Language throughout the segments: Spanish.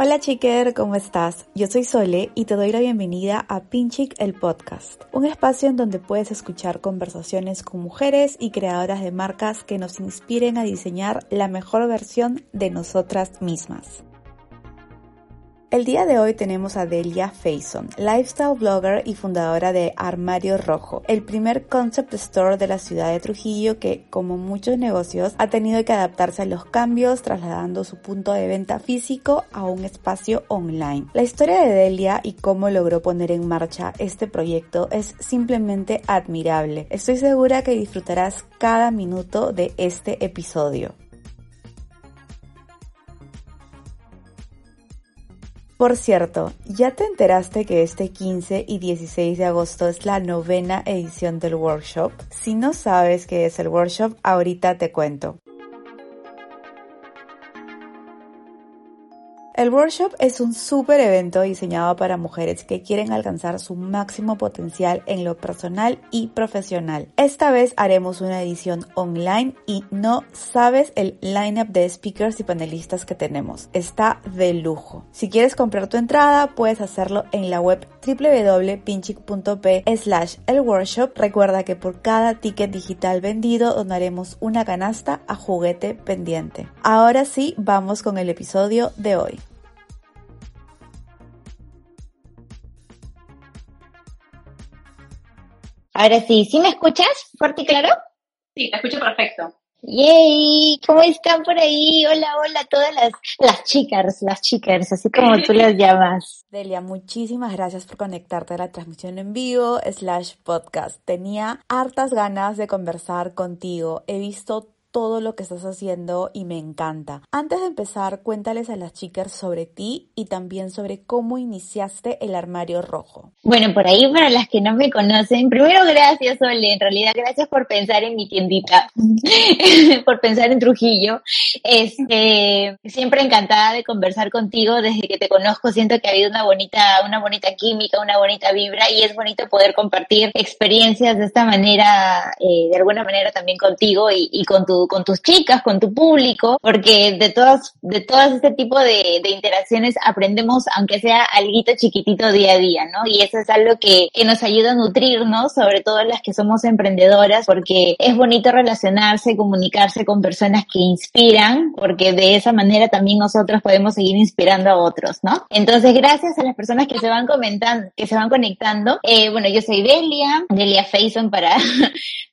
Hola chiquer, ¿cómo estás? Yo soy Sole y te doy la bienvenida a Pinchic el podcast, un espacio en donde puedes escuchar conversaciones con mujeres y creadoras de marcas que nos inspiren a diseñar la mejor versión de nosotras mismas. El día de hoy tenemos a Delia Faison, lifestyle blogger y fundadora de Armario Rojo, el primer concept store de la ciudad de Trujillo que, como muchos negocios, ha tenido que adaptarse a los cambios trasladando su punto de venta físico a un espacio online. La historia de Delia y cómo logró poner en marcha este proyecto es simplemente admirable. Estoy segura que disfrutarás cada minuto de este episodio. Por cierto, ¿ya te enteraste que este 15 y 16 de agosto es la novena edición del workshop? Si no sabes qué es el workshop, ahorita te cuento. El workshop es un súper evento diseñado para mujeres que quieren alcanzar su máximo potencial en lo personal y profesional. Esta vez haremos una edición online y no sabes el lineup de speakers y panelistas que tenemos. Está de lujo. Si quieres comprar tu entrada, puedes hacerlo en la web www.pinchic.p slash el workshop. Recuerda que por cada ticket digital vendido donaremos una canasta a juguete pendiente. Ahora sí, vamos con el episodio de hoy. Ahora sí, ¿sí me escuchas? ¿Fuerte y claro? Sí, te escucho perfecto. ¡Yay! ¿Cómo están por ahí? Hola, hola a todas las, las chicas, las chicas, así como tú las llamas. Delia, muchísimas gracias por conectarte a la transmisión en vivo slash podcast. Tenía hartas ganas de conversar contigo. He visto todo lo que estás haciendo y me encanta. Antes de empezar, cuéntales a las chicas sobre ti y también sobre cómo iniciaste el armario rojo. Bueno, por ahí para las que no me conocen, primero gracias Ole, en realidad gracias por pensar en mi tiendita, por pensar en Trujillo. Este, siempre encantada de conversar contigo desde que te conozco, siento que ha habido una bonita, una bonita química, una bonita vibra y es bonito poder compartir experiencias de esta manera, eh, de alguna manera también contigo y, y con tu con tus chicas, con tu público, porque de todas, de todas este tipo de, de interacciones aprendemos, aunque sea algo chiquitito día a día, ¿no? Y eso es algo que, que nos ayuda a nutrirnos, sobre todo las que somos emprendedoras, porque es bonito relacionarse, comunicarse con personas que inspiran, porque de esa manera también nosotros podemos seguir inspirando a otros, ¿no? Entonces, gracias a las personas que se van comentando, que se van conectando. Eh, bueno, yo soy Delia, Delia Faison para,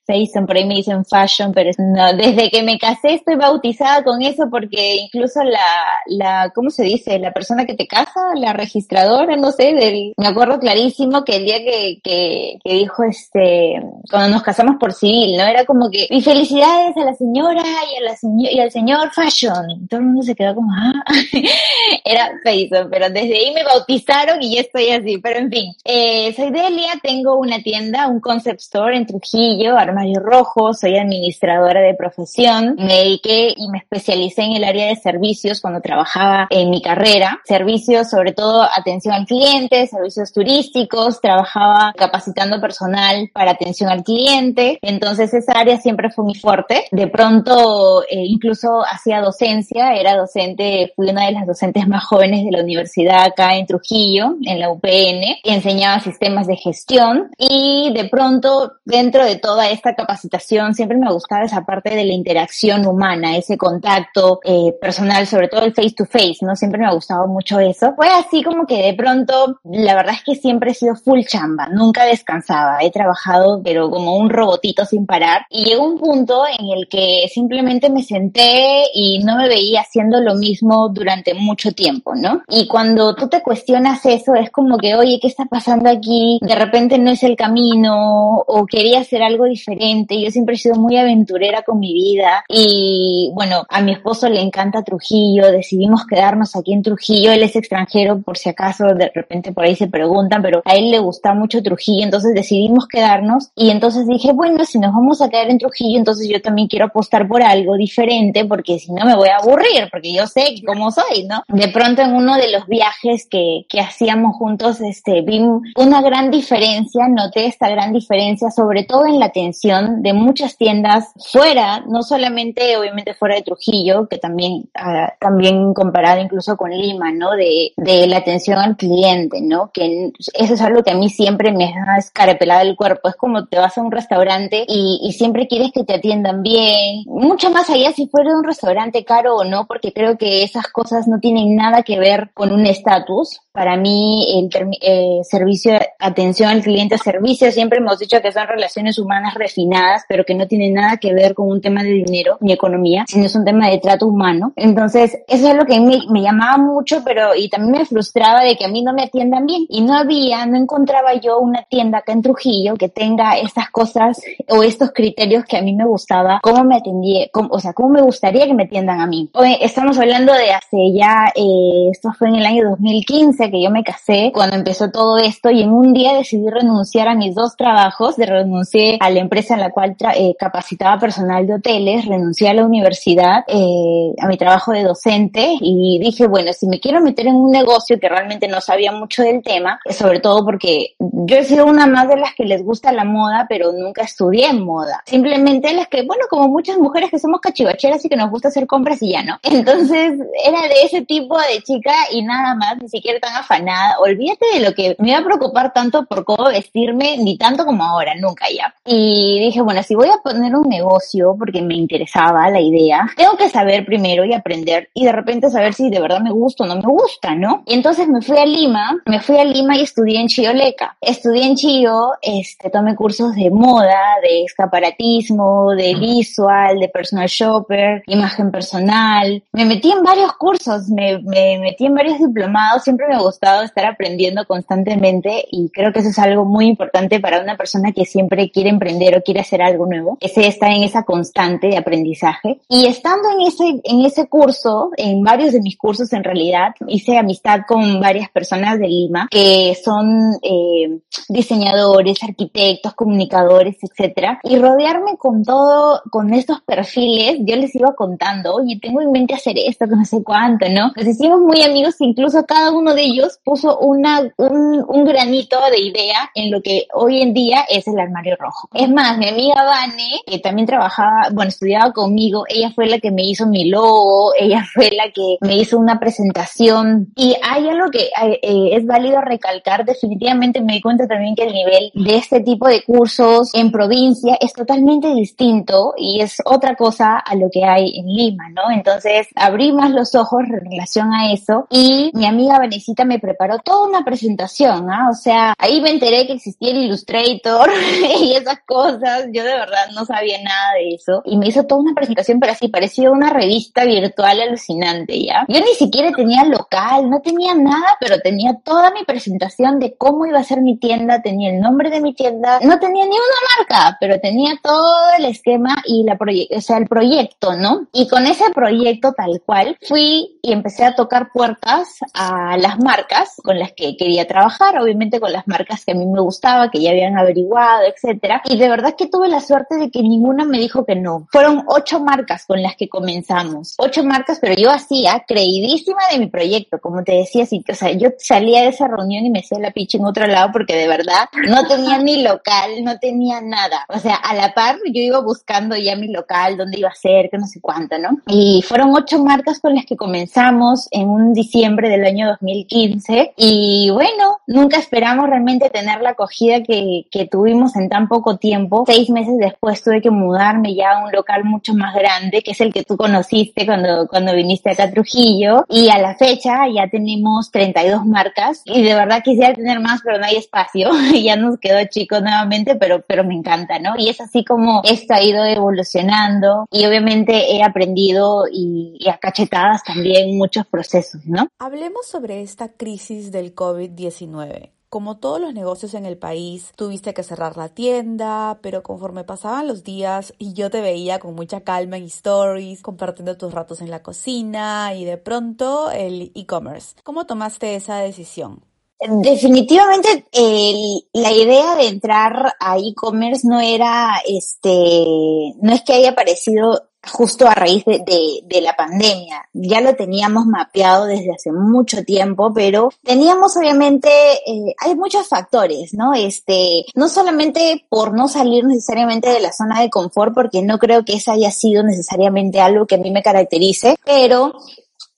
Por ahí me dicen fashion, pero no, desde que me casé estoy bautizada con eso porque incluso la, la, ¿cómo se dice? La persona que te casa, la registradora, no sé, del, me acuerdo clarísimo que el día que, que, que dijo este, cuando nos casamos por civil, ¿no? Era como que, mis felicidades a la señora y a la señor, y al señor fashion. todo el mundo se quedó como, ah, era Faison, pero desde ahí me bautizaron y ya estoy así, pero en fin, eh, soy Delia, tengo una tienda, un concept store en Trujillo, Mario Rojo, soy administradora de profesión, me dediqué y me especialicé en el área de servicios cuando trabajaba en mi carrera, servicios sobre todo atención al cliente, servicios turísticos, trabajaba capacitando personal para atención al cliente, entonces esa área siempre fue muy fuerte, de pronto eh, incluso hacía docencia, era docente, fui una de las docentes más jóvenes de la universidad acá en Trujillo, en la UPN, enseñaba sistemas de gestión. Y de pronto dentro de toda esta capacitación siempre me ha gustado esa parte de la interacción humana, ese contacto eh, personal, sobre todo el face to face, ¿no? Siempre me ha gustado mucho eso. Fue así como que de pronto, la verdad es que siempre he sido full chamba, nunca descansaba, he trabajado pero como un robotito sin parar y llegó un punto en el que simplemente me senté y no me veía haciendo lo mismo durante mucho tiempo, ¿no? Y cuando tú te cuestionas eso, es como que, oye, ¿qué está pasando aquí? De repente no es el camino o quería hacer algo diferente yo siempre he sido muy aventurera con mi vida y bueno, a mi esposo le encanta Trujillo, decidimos quedarnos aquí en Trujillo, él es extranjero por si acaso de repente por ahí se preguntan, pero a él le gusta mucho Trujillo, entonces decidimos quedarnos y entonces dije, bueno, si nos vamos a quedar en Trujillo, entonces yo también quiero apostar por algo diferente porque si no me voy a aburrir, porque yo sé cómo soy, ¿no? De pronto en uno de los viajes que, que hacíamos juntos, este, vi una gran diferencia, noté esta gran diferencia, sobre todo en la atención de muchas tiendas fuera, no solamente obviamente fuera de Trujillo, que también, ah, también comparado incluso con Lima, ¿no? De, de la atención al cliente, ¿no? Que eso es algo que a mí siempre me ha escarapelado el cuerpo. Es como te vas a un restaurante y, y siempre quieres que te atiendan bien. Mucho más allá si fuera un restaurante caro o no, porque creo que esas cosas no tienen nada que ver con un estatus. Para mí, el eh, servicio, atención al cliente, servicio, siempre hemos dicho que son relaciones humanas refinadas, pero que no tienen nada que ver con un tema de dinero ni economía, sino es un tema de trato humano. Entonces, eso es lo que me, me llamaba mucho, pero y también me frustraba de que a mí no me atiendan bien. Y no había, no encontraba yo una tienda acá en Trujillo que tenga estas cosas o estos criterios que a mí me gustaba, cómo me atendía, o sea, cómo me gustaría que me atiendan a mí. Hoy estamos hablando de hace ya, eh, esto fue en el año 2015 que yo me casé, cuando empezó todo esto y en un día decidí renunciar a mis dos trabajos, de renuncié a la empresa en la cual eh, capacitaba personal de hoteles, renuncié a la universidad, eh, a mi trabajo de docente y dije, bueno, si me quiero meter en un negocio que realmente no sabía mucho del tema, sobre todo porque yo he sido una más de las que les gusta la moda, pero nunca estudié en moda. Simplemente las que, bueno, como muchas mujeres que somos cachivacheras y que nos gusta hacer compras y ya no. Entonces era de ese tipo de chica y nada más, ni siquiera tan afanada. Olvídate de lo que me iba a preocupar tanto por cómo vestirme, ni tanto como ahora, nunca ya. Y dije, bueno, si voy a poner un negocio porque me interesaba la idea, tengo que saber primero y aprender y de repente saber si de verdad me gusta o no me gusta, ¿no? Y entonces me fui a Lima, me fui a Lima y estudié en Chioleca. Estudié en Chio, este, tomé cursos de moda, de escaparatismo, de visual, de personal shopper, imagen personal. Me metí en varios cursos, me, me metí en varios diplomados, siempre me ha gustado estar aprendiendo constantemente y creo que eso es algo muy importante para una persona que siempre quiere emprender o quiere hacer algo nuevo, ese está en esa constante de aprendizaje. Y estando en ese, en ese curso, en varios de mis cursos en realidad, hice amistad con varias personas de Lima que son eh, diseñadores, arquitectos, comunicadores, etcétera, y rodearme con todo, con estos perfiles, yo les iba contando, oye, tengo en mente hacer esto, que no sé cuánto, ¿no? Nos hicimos muy amigos, incluso cada uno de ellos puso una, un, un granito de idea en lo que hoy en día es el armario rojo. Es más, mi amiga Vane, que también trabajaba, bueno, estudiaba conmigo, ella fue la que me hizo mi logo, ella fue la que me hizo una presentación y hay algo que eh, eh, es válido recalcar, definitivamente me di cuenta también que el nivel de este tipo de cursos en provincia es totalmente distinto y es otra cosa a lo que hay en Lima, ¿no? Entonces abrí más los ojos en relación a eso y mi amiga Vanesita me preparó toda una presentación, ¿ah? O sea, ahí me enteré que existía el Illustrator y esas cosas, yo de verdad no sabía nada de eso y me hizo toda una presentación, pero así parecía una revista virtual alucinante, ¿ya? Yo ni siquiera tenía local, no tenía nada, pero tenía toda mi presentación de cómo iba a ser mi tienda, tenía el nombre de mi tienda, no tenía ni una marca, pero tenía todo el esquema y la o sea, el proyecto, ¿no? Y con ese proyecto tal cual fui y empecé a tocar puertas a las marcas con las que quería trabajar, obviamente con las marcas que a mí me gustaba, que ya habían averiguado, etcétera. Y de verdad que tuve la suerte de que ninguna me dijo que no. Fueron ocho marcas con las que comenzamos. Ocho marcas, pero yo hacía creidísima de mi proyecto, como te decía, sí, o sea, yo salía de esa reunión y me hacía la picha en otro lado porque de verdad no tenía ni local, no tenía nada. O sea, a la par yo iba buscando ya mi local, dónde iba a ser, que no sé cuánto, ¿no? Y fueron ocho marcas con las que comenzamos en un diciembre del año 2015 y bueno, nunca esperamos realmente tener la acogida que, que tuvimos en tan poco tiempo. Seis meses después tuve que mudarme ya a un local mucho más grande, que es el que tú conociste cuando, cuando viniste acá a Trujillo y a la fecha ya tenemos 32 marcas y de verdad quisiera tener más, pero no hay espacio. ya nos quedó chico nuevamente, pero, pero me encanta, ¿no? Y es así como esto ha ido evolucionando y obviamente he aprendido y, y a cachetadas también muchos procesos, ¿no? Hablemos sobre esta crisis del COVID-19 como todos los negocios en el país, tuviste que cerrar la tienda, pero conforme pasaban los días y yo te veía con mucha calma en stories, compartiendo tus ratos en la cocina y de pronto el e-commerce. ¿Cómo tomaste esa decisión? Definitivamente la idea de entrar a e-commerce no era, este, no es que haya aparecido justo a raíz de, de, la pandemia. Ya lo teníamos mapeado desde hace mucho tiempo, pero teníamos obviamente, eh, hay muchos factores, ¿no? Este, no solamente por no salir necesariamente de la zona de confort, porque no creo que esa haya sido necesariamente algo que a mí me caracterice, pero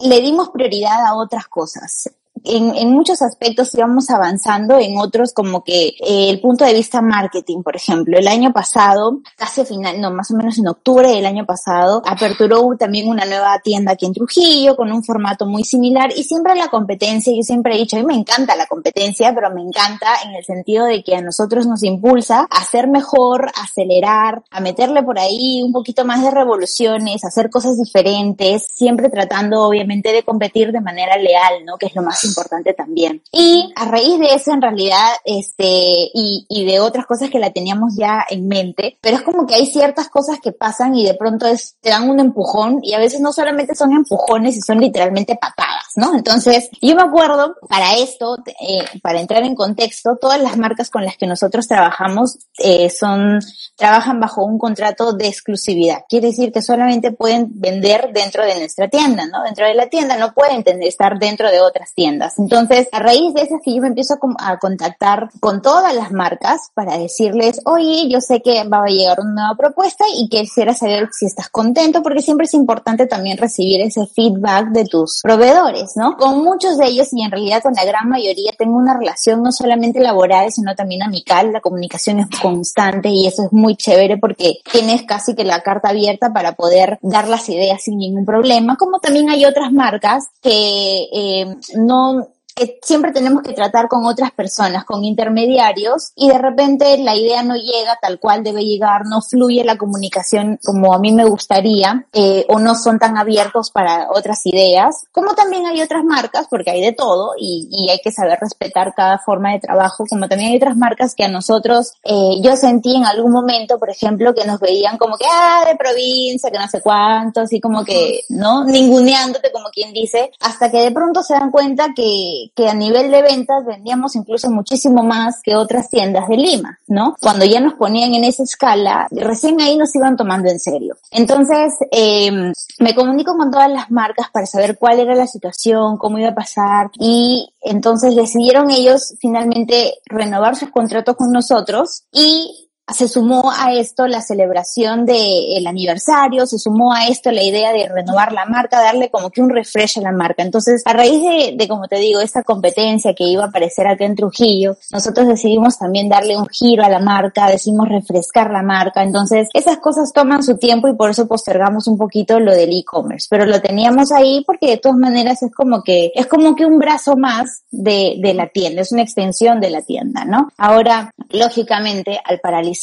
le dimos prioridad a otras cosas en, en, muchos aspectos íbamos avanzando, en otros como que eh, el punto de vista marketing, por ejemplo. El año pasado, casi final, no, más o menos en octubre del año pasado, aperturó también una nueva tienda aquí en Trujillo con un formato muy similar y siempre la competencia, yo siempre he dicho, a mí me encanta la competencia, pero me encanta en el sentido de que a nosotros nos impulsa a ser mejor, a acelerar, a meterle por ahí un poquito más de revoluciones, hacer cosas diferentes, siempre tratando obviamente de competir de manera leal, ¿no? Que es lo más importante también. Y a raíz de eso, en realidad, este, y, y de otras cosas que la teníamos ya en mente, pero es como que hay ciertas cosas que pasan y de pronto es, te dan un empujón y a veces no solamente son empujones y son literalmente patadas, ¿no? Entonces, yo me acuerdo, para esto, eh, para entrar en contexto, todas las marcas con las que nosotros trabajamos eh, son, trabajan bajo un contrato de exclusividad. Quiere decir que solamente pueden vender dentro de nuestra tienda, ¿no? Dentro de la tienda no pueden estar dentro de otras tiendas. Entonces, a raíz de eso es que yo me empiezo a, contactar con todas las marcas para decirles, oye, yo sé que va a llegar una nueva propuesta y quisiera saber si estás contento, porque siempre es importante también recibir ese feedback de tus proveedores, ¿no? Con muchos de ellos y en realidad con la gran mayoría tengo una relación no solamente laboral, sino también amical. La comunicación es constante y eso es muy chévere porque tienes casi que la carta abierta para poder dar las ideas sin ningún problema, como también hay otras marcas que eh, no Um, siempre tenemos que tratar con otras personas, con intermediarios, y de repente la idea no llega tal cual debe llegar, no fluye la comunicación como a mí me gustaría, eh, o no son tan abiertos para otras ideas, como también hay otras marcas, porque hay de todo, y, y hay que saber respetar cada forma de trabajo, como también hay otras marcas que a nosotros, eh, yo sentí en algún momento, por ejemplo, que nos veían como que, ah, de provincia, que no sé cuánto, así como que, ¿no? Ninguneándote, como quien dice, hasta que de pronto se dan cuenta que, que, a nivel de ventas vendíamos incluso muchísimo más que otras tiendas de Lima, ¿no? Cuando ya nos ponían en esa escala, recién ahí nos iban tomando en serio. Entonces, eh, me comunico con todas las marcas para saber cuál era la situación, cómo iba a pasar y entonces decidieron ellos finalmente renovar sus contratos con nosotros y se sumó a esto la celebración del aniversario, se sumó a esto la idea de renovar la marca, darle como que un refresh a la marca. Entonces, a raíz de, de, como te digo, esta competencia que iba a aparecer acá en Trujillo, nosotros decidimos también darle un giro a la marca, decimos refrescar la marca. Entonces, esas cosas toman su tiempo y por eso postergamos un poquito lo del e-commerce. Pero lo teníamos ahí porque de todas maneras es como que, es como que un brazo más de, de la tienda, es una extensión de la tienda, ¿no? Ahora, lógicamente, al paralizar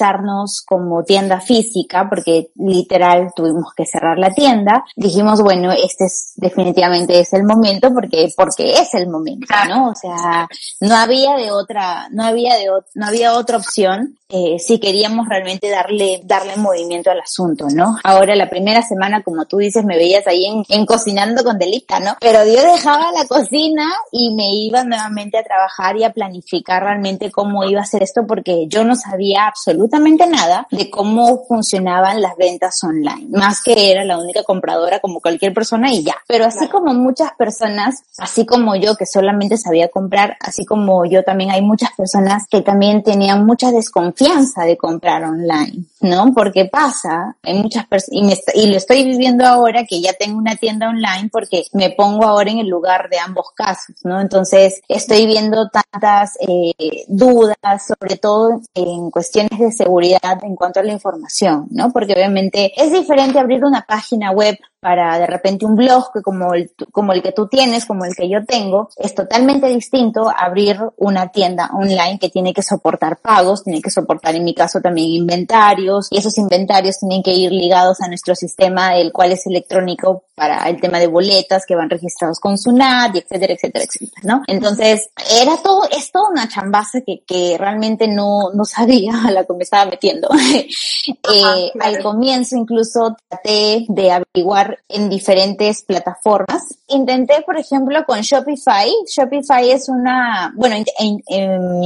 como tienda física, porque literal tuvimos que cerrar la tienda, dijimos, bueno, este es definitivamente es el momento porque, porque es el momento, ¿no? O sea, no había de otra, no había de, no había otra opción eh, si queríamos realmente darle, darle movimiento al asunto, ¿no? Ahora la primera semana, como tú dices, me veías ahí en, en cocinando con delita, ¿no? Pero yo dejaba la cocina y me iba nuevamente a trabajar y a planificar realmente cómo iba a ser esto porque yo no sabía absolutamente absolutamente nada de cómo funcionaban las ventas online, más que era la única compradora como cualquier persona y ya. Pero así como muchas personas, así como yo que solamente sabía comprar, así como yo también hay muchas personas que también tenían mucha desconfianza de comprar online, ¿no? Porque pasa, hay muchas personas, y, y lo estoy viviendo ahora que ya tengo una tienda online porque me pongo ahora en el lugar de ambos casos, ¿no? Entonces estoy viendo tantas eh, dudas, sobre todo en cuestiones de seguridad en cuanto a la información, ¿no? Porque obviamente es diferente abrir una página web para de repente un blog que como el, como el que tú tienes, como el que yo tengo, es totalmente distinto a abrir una tienda online que tiene que soportar pagos, tiene que soportar en mi caso también inventarios y esos inventarios tienen que ir ligados a nuestro sistema, el cual es electrónico para el tema de boletas que van registrados con SUNAT y etcétera, etcétera, etcétera, ¿no? Entonces, era todo, es toda una chambaza que, que realmente no, no sabía a la que me estaba metiendo. eh, Al comienzo incluso traté de averiguar en diferentes plataformas. Intenté, por ejemplo, con Shopify. Shopify es una, bueno,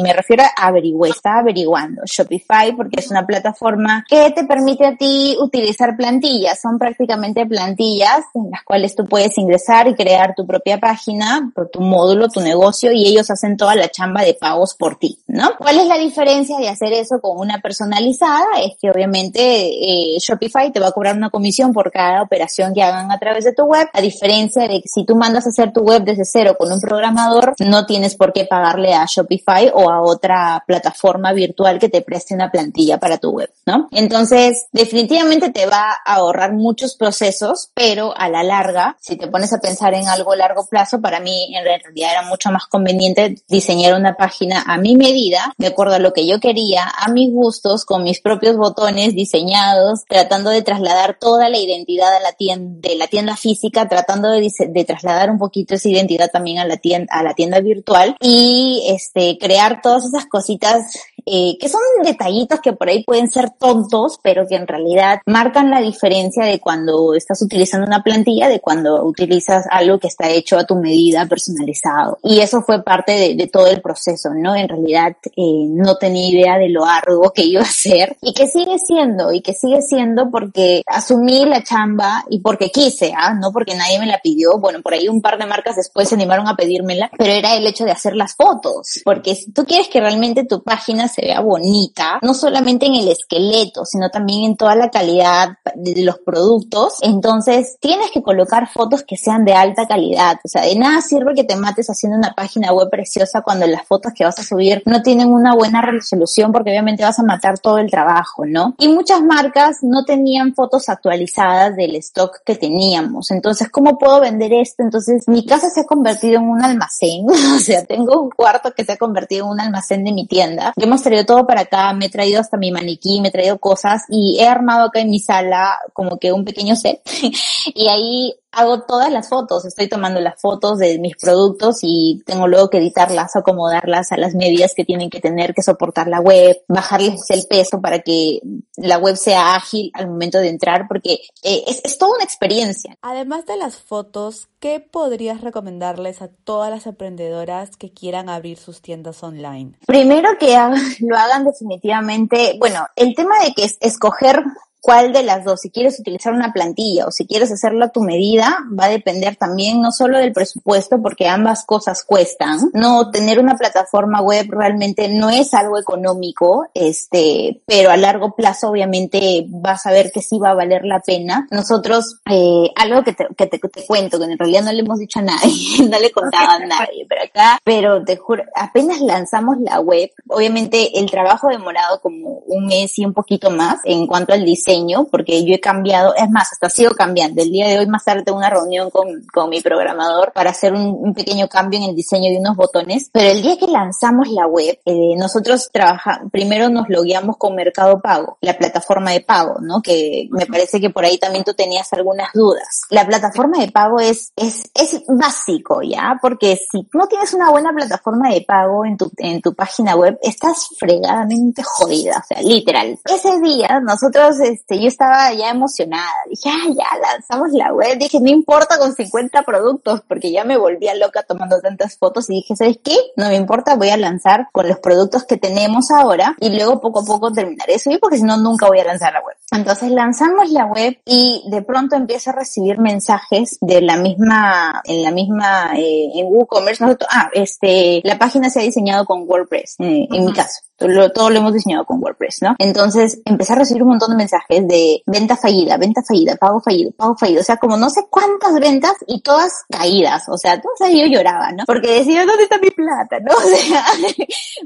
me refiero a averiguar, estaba averiguando Shopify porque es una plataforma que te permite a ti utilizar plantillas. Son prácticamente plantillas en las cuales tú puedes ingresar y crear tu propia página, tu módulo, tu negocio y ellos hacen toda la chamba de pagos por ti, ¿no? ¿Cuál es la diferencia de hacer eso con una personalizada? Es que obviamente eh, Shopify te va a cobrar una comisión por cada operación que hagan a través de tu web, a diferencia de que si tú mandas a hacer tu web desde cero con un programador, no tienes por qué pagarle a Shopify o a otra plataforma virtual que te preste una plantilla para tu web, ¿no? Entonces, definitivamente te va a ahorrar muchos procesos, pero a la larga, si te pones a pensar en algo a largo plazo, para mí en realidad era mucho más conveniente diseñar una página a mi medida, de acuerdo a lo que yo quería, a mis gustos, con mis propios botones diseñados, tratando de trasladar toda la identidad a la tienda, de la tienda física, tratando de, de trasladar un poquito esa identidad también a la tienda, a la tienda virtual y este, crear todas esas cositas eh, que son detallitos que por ahí pueden ser tontos, pero que en realidad marcan la diferencia de cuando estás utilizando una plantilla de cuando utilizas algo que está hecho a tu medida, personalizado. Y eso fue parte de, todo el proceso, ¿no? En realidad eh, no tenía idea de lo arduo que iba a ser y que sigue siendo, y que sigue siendo porque asumí la chamba y porque quise, ¿ah? No porque nadie me la pidió. Bueno, por ahí un par de marcas después se animaron a pedírmela, pero era el hecho de hacer las fotos, porque si tú quieres que realmente tu página se vea bonita, no solamente en el esqueleto, sino también en toda la calidad de los productos, entonces tienes que colocar fotos que sean de alta calidad. O sea, de nada sirve que te mates haciendo una página web preciosa cuando las fotos que vas a subir no tienen una buena resolución porque obviamente vas a matar todo el trabajo, ¿no? Y muchas marcas no tenían fotos actualizadas del stock que teníamos. Entonces, ¿cómo puedo vender esto? Entonces, mi casa se ha convertido en un almacén. o sea, tengo un cuarto que se ha convertido en un almacén de mi tienda. hemos traído todo para acá, me he traído hasta mi maniquí, me he traído cosas y he armado acá en mi sala como que un pequeño set. y ahí hago todas las fotos, estoy tomando las fotos de mis productos y tengo luego que editarlas, acomodarlas a las medidas que tienen que tener que soportar la web, bajarles el peso para que la web sea ágil al momento de entrar, porque eh, es, es toda una experiencia. Además de las fotos, ¿qué podrías recomendarles a todas las emprendedoras que quieran abrir sus tiendas online? Primero que lo hagan definitivamente, bueno, el tema de que es escoger cuál de las dos, si quieres utilizar una plantilla o si quieres hacerlo a tu medida, va a depender también no solo del presupuesto, porque ambas cosas cuestan. No tener una plataforma web realmente no es algo económico, este, pero a largo plazo obviamente vas a ver que sí va a valer la pena. Nosotros, eh, algo que te, que te, te cuento, que en realidad no le hemos dicho a nadie, no le contaba a nadie, pero acá, pero te juro, apenas lanzamos la web, obviamente el trabajo demorado como un mes y un poquito más en cuanto al diseño porque yo he cambiado, es más, hasta sigo cambiando. El día de hoy más tarde tengo una reunión con, con mi programador para hacer un, pequeño cambio en el diseño de unos botones, pero el día que lanzamos la web, eh, nosotros trabajamos, primero nos logueamos con Mercado Pago, la plataforma de pago, ¿no? Que me parece que por ahí también tú tenías algunas dudas. La plataforma de pago es, es, es básico, ¿ya? Porque si no tienes una buena plataforma de pago en tu, en tu página web, estás fregadamente jodida, o sea, literal. Ese día nosotros, este, yo estaba ya emocionada. Dije, ah, ya lanzamos la web. Dije, no importa con 50 productos, porque ya me volvía loca tomando tantas fotos y dije, ¿sabes qué? No me importa, voy a lanzar con los productos que tenemos ahora y luego poco a poco terminar eso, porque si no, nunca voy a lanzar la web. Entonces lanzamos la web y de pronto empiezo a recibir mensajes de la misma, en la misma, eh, en WooCommerce, nosotros, ah, este, la página se ha diseñado con WordPress, eh, en mi caso. Todo lo, hemos diseñado con WordPress, ¿no? Entonces empecé a recibir un montón de mensajes de venta fallida, venta fallida, pago fallido, pago fallido. O sea, como no sé cuántas ventas y todas caídas. O sea, todas yo lloraba, ¿no? Porque decía, ¿dónde está mi plata? ¿No? O sea,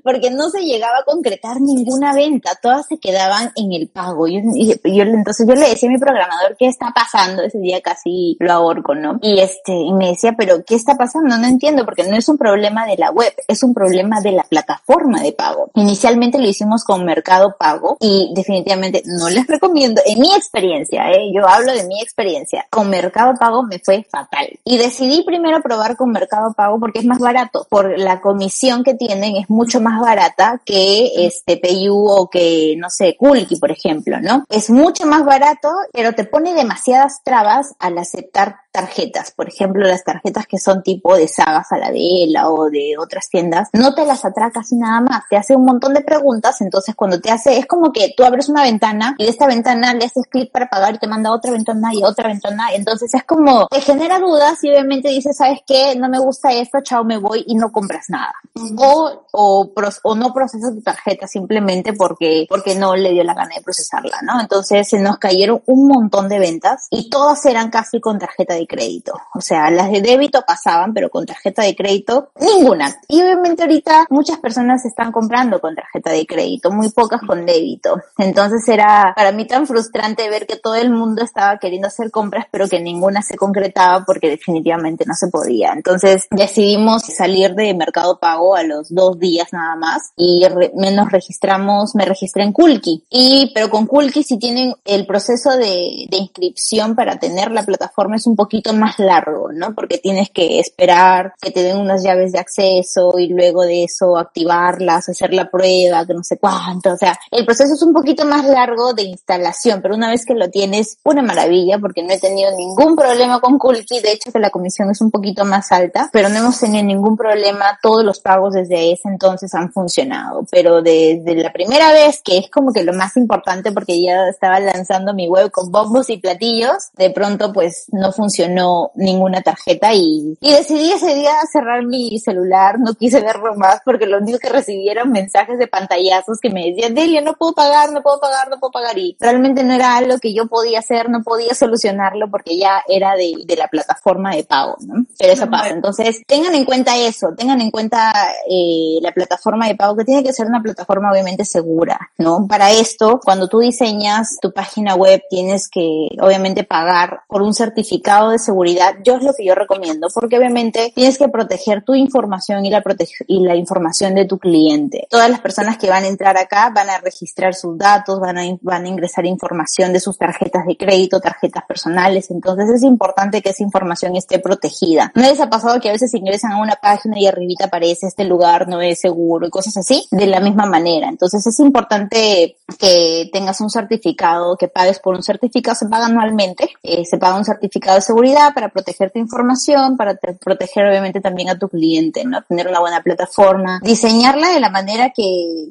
porque no se llegaba a concretar ninguna venta. Todas se quedaban en el pago. Yo, yo, entonces yo le decía a mi programador, ¿qué está pasando? Ese día casi lo ahorco, ¿no? Y este, y me decía, pero ¿qué está pasando? No entiendo porque no es un problema de la web, es un problema de la plataforma de pago. Inicialmente lo hicimos con Mercado Pago y definitivamente no les recomiendo, en mi experiencia, ¿eh? yo hablo de mi experiencia, con Mercado Pago me fue fatal. Y decidí primero probar con Mercado Pago porque es más barato, por la comisión que tienen es mucho más barata que este PayU o que, no sé, Kulki, por ejemplo, ¿no? Es mucho más barato, pero te pone demasiadas trabas al aceptar tarjetas, por ejemplo, las tarjetas que son tipo de Saga Falabella o de otras tiendas, no te las atrae casi nada más, te hace un montón de preguntas, entonces cuando te hace, es como que tú abres una ventana y de esta ventana le haces clic para pagar y te manda otra ventana y otra ventana, entonces es como, te genera dudas y obviamente dices, ¿sabes qué? No me gusta esto, chao, me voy y no compras nada. O, o, o no procesas tu tarjeta simplemente porque, porque no le dio la gana de procesarla, ¿no? Entonces se nos cayeron un montón de ventas y todas eran casi con tarjeta de crédito. O sea, las de débito pasaban, pero con tarjeta de crédito, ninguna. Y obviamente ahorita muchas personas están comprando con tarjeta de crédito, muy pocas con débito. Entonces era para mí tan frustrante ver que todo el mundo estaba queriendo hacer compras, pero que ninguna se concretaba porque definitivamente no se podía. Entonces decidimos salir de Mercado Pago a los dos días nada más y nos registramos, me registré en Kulki. Y, pero con Kulki si tienen el proceso de, de inscripción para tener la plataforma es un poquito más largo, ¿no? Porque tienes que esperar que te den unas llaves de acceso y luego de eso activarlas, hacer la prueba, que no sé cuánto. O sea, el proceso es un poquito más largo de instalación, pero una vez que lo tienes, una maravilla, porque no he tenido ningún problema con Kulki. De hecho, que la comisión es un poquito más alta, pero no hemos tenido ningún problema. Todos los pagos desde ese entonces han funcionado. Pero desde la primera vez, que es como que lo más importante porque ya estaba lanzando mi web con bombos y platillos, de pronto pues no funcionó ninguna tarjeta y, y decidí ese día cerrar mi celular, no quise verlo más porque lo único que recibí eran mensajes de pantallazos que me decían, Delia, no puedo pagar, no puedo pagar, no puedo pagar y realmente no era algo que yo podía hacer, no podía solucionarlo porque ya era de, de la plataforma de pago, ¿no? Pero eso pasa. Entonces, tengan en cuenta eso, tengan en cuenta eh, la plataforma de pago que tiene que ser una plataforma obviamente segura, ¿no? Para esto, cuando tú diseñas tu página web, tienes que obviamente pagar por un certificado de seguridad, yo es lo que yo recomiendo, porque obviamente tienes que proteger tu información y la, y la información de tu cliente. Todas las personas que van a entrar acá van a registrar sus datos, van a, ingresar información de sus tarjetas de crédito, tarjetas personales, entonces es importante que esa información esté protegida. ¿No les ha pasado que a veces ingresan a una página y arribita aparece este lugar no es seguro y cosas así? De la misma manera. Entonces es importante que tengas un certificado, que pagues por un certificado, se paga anualmente, eh, se paga un certificado de seguridad para proteger tu información, para proteger obviamente también a tu cliente, ¿no? Tener una buena plataforma, diseñarla de la manera que,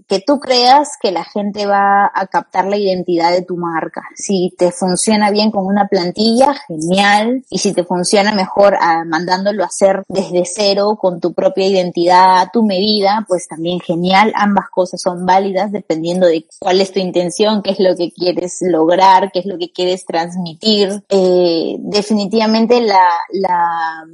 que tú creas que la gente va a captar la identidad de tu marca. Si te funciona bien con una plantilla, genial. Y si te funciona mejor ah, mandándolo a hacer desde cero con tu propia identidad, tu medida, pues también genial. Ambas cosas son válidas dependiendo de cuál es tu intención, qué es lo que quieres lograr, qué es lo que quieres transmitir. Eh, definitivamente la, la,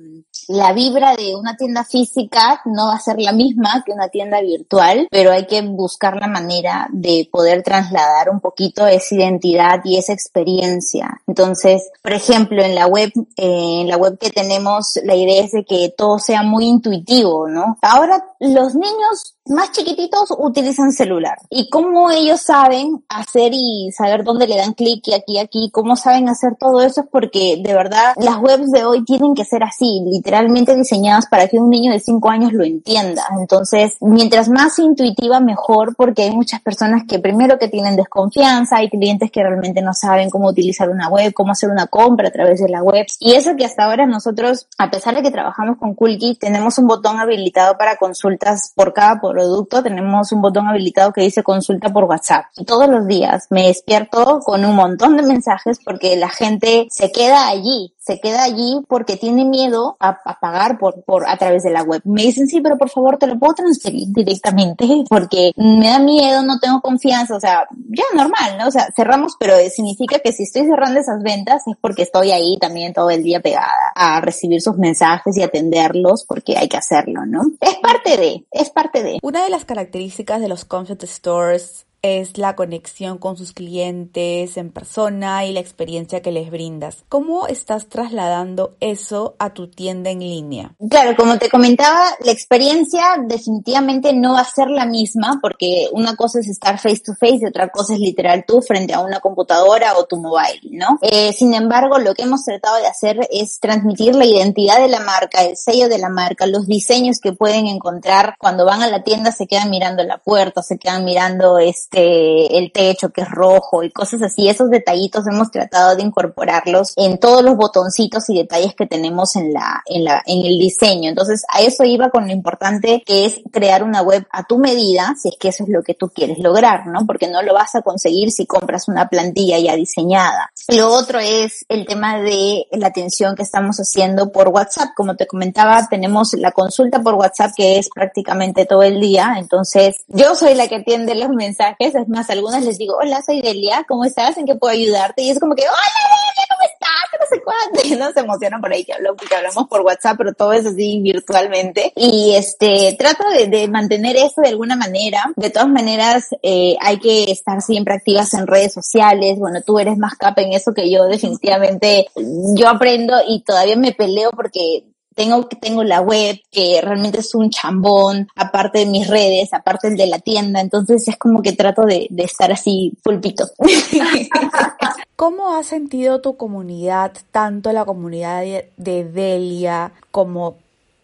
la vibra de una tienda física no va a ser la misma que una tienda virtual, pero hay que buscar la manera de poder trasladar un poquito esa identidad y esa experiencia. Entonces, por ejemplo, en la web, eh, en la web que tenemos, la idea es de que todo sea muy intuitivo, ¿no? Ahora los niños más chiquititos utilizan celular. ¿Y cómo ellos saben hacer y saber dónde le dan clic y aquí, aquí? ¿Cómo saben hacer todo eso? Es porque de verdad las webs de hoy tienen que ser así, literalmente diseñadas para que un niño de 5 años lo entienda. Entonces, mientras más intuitiva, mejor, porque hay muchas personas que primero que tienen desconfianza, hay clientes que realmente no saben cómo utilizar una web, cómo hacer una compra a través de la web. Y eso que hasta ahora nosotros, a pesar de que trabajamos con Coolkey, tenemos un botón habilitado para consultas por cada por producto tenemos un botón habilitado que dice consulta por WhatsApp. Y todos los días me despierto con un montón de mensajes porque la gente se queda allí, se queda allí porque tiene miedo a, pagar por, por, a través de la web. Me dicen, sí, pero por favor te lo puedo transferir directamente porque me da miedo, no tengo confianza, o sea, ya normal, ¿no? O sea, cerramos, pero significa que si estoy cerrando esas ventas es porque estoy ahí también todo el día pegada a recibir sus mensajes y atenderlos porque hay que hacerlo, ¿no? Es parte de, es parte de. Una de las características de los concept stores es la conexión con sus clientes en persona y la experiencia que les brindas. ¿Cómo estás trasladando eso a tu tienda en línea? Claro, como te comentaba, la experiencia definitivamente no va a ser la misma porque una cosa es estar face to face y otra cosa es literal tú frente a una computadora o tu mobile, ¿no? Eh, sin embargo, lo que hemos tratado de hacer es transmitir la identidad de la marca, el sello de la marca, los diseños que pueden encontrar cuando van a la tienda, se quedan mirando la puerta, se quedan mirando este, el techo que es rojo y cosas así. Esos detallitos hemos tratado de incorporarlos en todos los botoncitos y detalles que tenemos en la, en la, en el diseño. Entonces, a eso iba con lo importante que es crear una web a tu medida, si es que eso es lo que tú quieres lograr, ¿no? Porque no lo vas a conseguir si compras una plantilla ya diseñada. Lo otro es el tema de la atención que estamos haciendo por WhatsApp. Como te comentaba, tenemos la consulta por WhatsApp que es prácticamente todo el día. Entonces, yo soy la que atiende los mensajes. Es más, algunas les digo, hola, soy Delia, ¿cómo estás? ¿En qué puedo ayudarte? Y es como que, hola Delia, ¿cómo estás? No sé cuánto. No se emocionan por ahí que hablamos por WhatsApp, pero todo es así virtualmente. Y este, trato de, de mantener eso de alguna manera. De todas maneras, eh, hay que estar siempre activas en redes sociales. Bueno, tú eres más capa en eso que yo, definitivamente. Yo aprendo y todavía me peleo porque tengo, tengo la web, que realmente es un chambón, aparte de mis redes, aparte el de la tienda, entonces es como que trato de, de estar así pulpito. ¿Cómo has sentido tu comunidad, tanto la comunidad de, de Delia como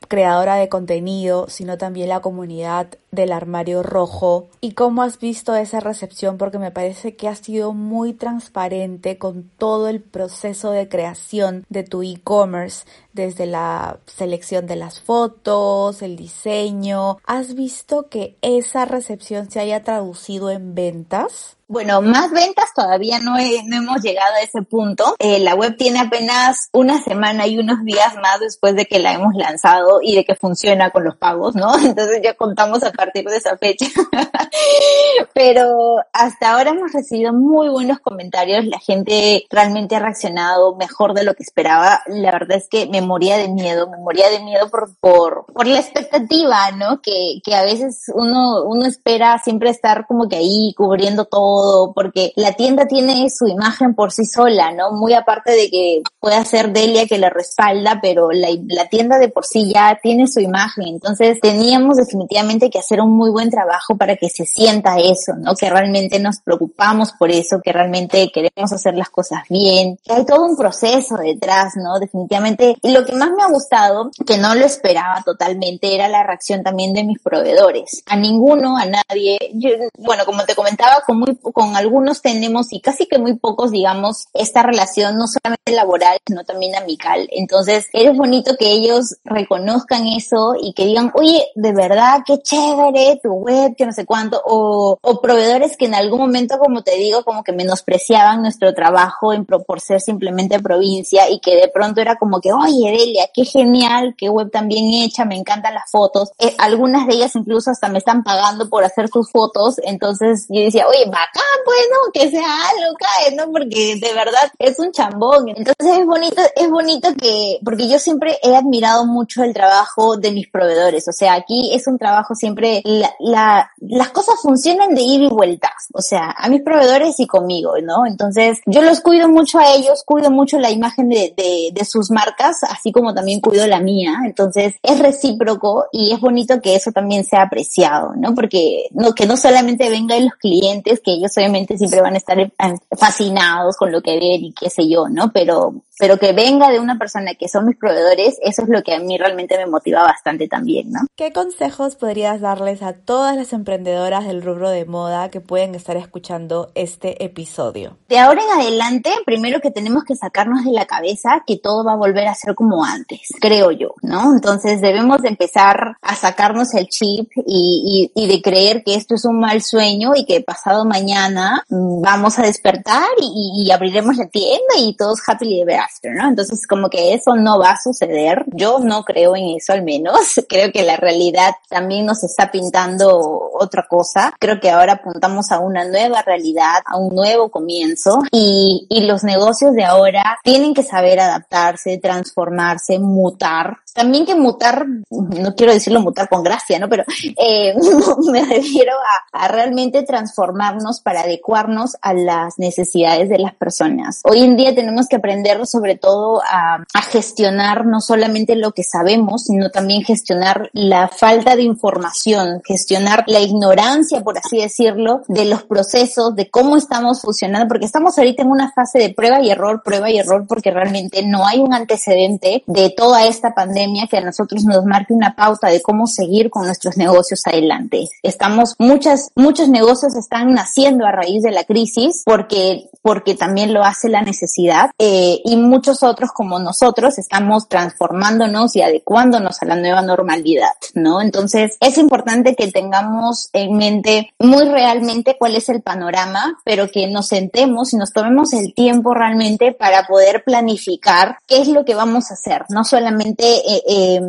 creadora de contenido, sino también la comunidad del armario rojo y cómo has visto esa recepción porque me parece que ha sido muy transparente con todo el proceso de creación de tu e-commerce, desde la selección de las fotos, el diseño. ¿Has visto que esa recepción se haya traducido en ventas? Bueno, más ventas todavía no, no hemos llegado a ese punto. Eh, la web tiene apenas una semana y unos días más después de que la hemos lanzado y de que funciona con los pagos, ¿no? Entonces ya contamos a partir de esa fecha. Pero hasta ahora hemos recibido muy buenos comentarios. La gente realmente ha reaccionado mejor de lo que esperaba. La verdad es que me moría de miedo, me moría de miedo por, por, por la expectativa, ¿no? Que, que a veces uno, uno espera siempre estar como que ahí cubriendo todo porque la tienda tiene su imagen por sí sola, ¿no? Muy aparte de que pueda ser Delia que la respalda, pero la, la tienda de por sí ya tiene su imagen. Entonces teníamos definitivamente que hacer un muy buen trabajo para que se sienta eso, ¿no? Que realmente nos preocupamos por eso, que realmente queremos hacer las cosas bien, que hay todo un proceso detrás, ¿no? Definitivamente. Y lo que más me ha gustado, que no lo esperaba totalmente, era la reacción también de mis proveedores. A ninguno, a nadie. Yo, bueno, como te comentaba, con muy con algunos tenemos y casi que muy pocos, digamos, esta relación no solamente laboral, sino también amical. Entonces, es bonito que ellos reconozcan eso y que digan, oye, de verdad, qué chévere tu web, que no sé cuánto, o, o proveedores que en algún momento, como te digo, como que menospreciaban nuestro trabajo en por ser simplemente provincia y que de pronto era como que, oye, Delia, qué genial, qué web tan bien hecha, me encantan las fotos. Eh, algunas de ellas incluso hasta me están pagando por hacer sus fotos, entonces yo decía, oye, va ah, bueno, que sea algo, ¿no? Porque de verdad es un chambón. Entonces es bonito, es bonito que, porque yo siempre he admirado mucho el trabajo de mis proveedores. O sea, aquí es un trabajo siempre, la, la, las cosas funcionan de ida y vuelta. O sea, a mis proveedores y conmigo, ¿no? Entonces yo los cuido mucho a ellos, cuido mucho la imagen de, de, de sus marcas, así como también cuido la mía. Entonces es recíproco y es bonito que eso también sea apreciado, ¿no? Porque no, que no solamente vengan los clientes, que ellos obviamente siempre van a estar fascinados con lo que ven y qué sé yo, ¿no? Pero, pero que venga de una persona que son mis proveedores, eso es lo que a mí realmente me motiva bastante también, ¿no? ¿Qué consejos podrías darles a todas las emprendedoras del rubro de moda que pueden estar escuchando este episodio? De ahora en adelante, primero que tenemos que sacarnos de la cabeza que todo va a volver a ser como antes, creo yo, ¿no? Entonces debemos de empezar a sacarnos el chip y, y, y de creer que esto es un mal sueño y que pasado mañana mm, vamos a despertar y, y abriremos la tienda y todos happily ever after, ¿no? Entonces como que eso no va a suceder. Yo no creo en eso al menos. Creo que la realidad también nos está está pintando otra cosa. Creo que ahora apuntamos a una nueva realidad, a un nuevo comienzo y, y los negocios de ahora tienen que saber adaptarse, transformarse, mutar. También que mutar, no quiero decirlo mutar con gracia, ¿no? Pero eh, me refiero a, a realmente transformarnos para adecuarnos a las necesidades de las personas. Hoy en día tenemos que aprender sobre todo a, a gestionar no solamente lo que sabemos, sino también gestionar la falta de información, gestionar la ignorancia, por así decirlo, de los procesos, de cómo estamos funcionando, porque estamos ahorita en una fase de prueba y error, prueba y error, porque realmente no hay un antecedente de toda esta pandemia que a nosotros nos marque una pauta de cómo seguir con nuestros negocios adelante. Estamos, muchas, muchos negocios están naciendo a raíz de la crisis porque, porque también lo hace la necesidad, eh, y muchos otros como nosotros estamos transformándonos y adecuándonos a la nueva normalidad, ¿no? Entonces, es importante que tengamos en mente muy realmente cuál es el panorama, pero que nos sentemos y nos tomemos el tiempo realmente para poder planificar qué es lo que vamos a hacer, no solamente eh, eh,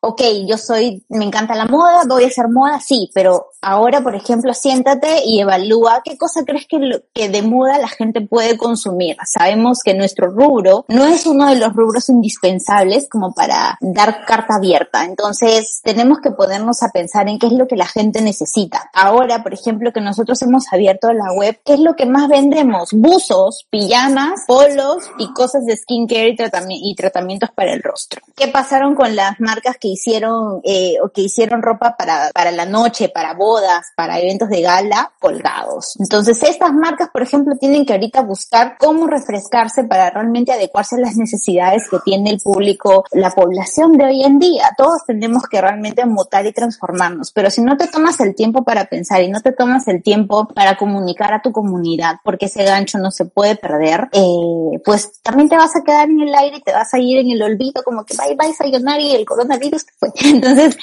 ok, yo soy, me encanta la moda, voy a hacer moda, sí, pero ahora, por ejemplo, siéntate y evalúa qué cosa crees que, que de moda la gente puede consumir. Sabemos que nuestro rubro no es uno de los rubros indispensables como para dar carta abierta. Entonces, tenemos que ponernos a pensar en qué es lo que la gente necesita. Ahora, por ejemplo, que nosotros hemos abierto la web, ¿qué es lo que más vendemos? Buzos, pijamas, polos y cosas de skincare y, y tratamientos para el rostro. ¿Qué pasaron con las marcas que hicieron eh, o que hicieron ropa para, para la noche, para bodas, para eventos de gala colgados. Entonces estas marcas, por ejemplo, tienen que ahorita buscar cómo refrescarse para realmente adecuarse a las necesidades que tiene el público, la población de hoy en día. Todos tenemos que realmente mutar y transformarnos, pero si no te tomas el tiempo para pensar y no te tomas el tiempo para comunicar a tu comunidad, porque ese gancho no se puede perder, eh, pues también te vas a quedar en el aire y te vas a ir en el olvido como que bye bye sayonara y el coronavirus Entonces,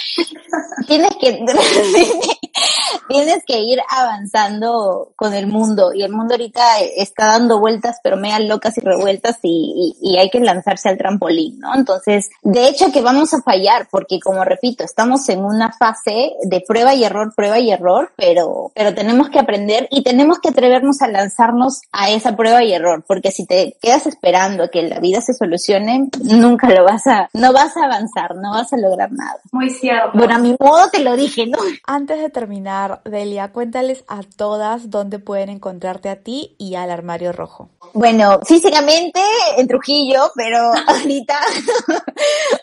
tienes que, tienes que ir avanzando con el mundo y el mundo ahorita está dando vueltas pero media locas y revueltas y, y, hay que lanzarse al trampolín, ¿no? Entonces, de hecho que vamos a fallar porque como repito, estamos en una fase de prueba y error, prueba y error, pero, pero tenemos que aprender y tenemos que atrevernos a lanzarnos a esa prueba y error porque si te quedas esperando que la vida se solucione, nunca lo vas a, no vas a avanzar, no vas a lograr nada. Muy cierto. Bueno, a mi modo te lo dije, ¿no? Antes de terminar, Delia, cuéntales a todas dónde pueden encontrarte a ti y al armario rojo. Bueno, físicamente en Trujillo, pero ahorita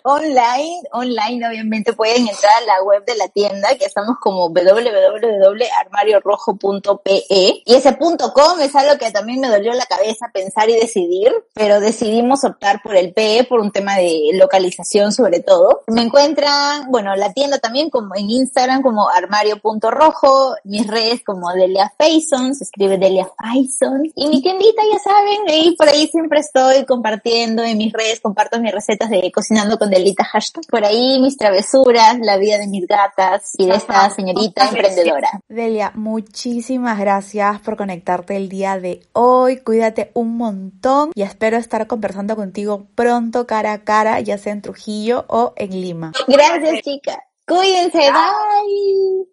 online, online obviamente pueden entrar a la web de la tienda que estamos como www.armariorojo.pe y ese punto .com es algo que también me dolió la cabeza pensar y decidir, pero decidimos optar por el PE por un tema de localización sobre todo. Me encuentran, bueno, la tienda también como en Instagram como armario.rojo, mis redes como Delia Faison, se escribe Delia Faison y mi tiendita ya saben, ahí por ahí siempre estoy compartiendo en mis redes, comparto mis recetas de cocinando con Delita hashtag, por ahí mis travesuras, la vida de mis gatas y de esta señorita emprendedora. Delia, muchísimas gracias por conectarte el día de hoy, cuídate un montón y espero estar conversando contigo pronto cara a cara, ya sea en Trujillo o en Lima. Gracias, chica. Cuídense, bye.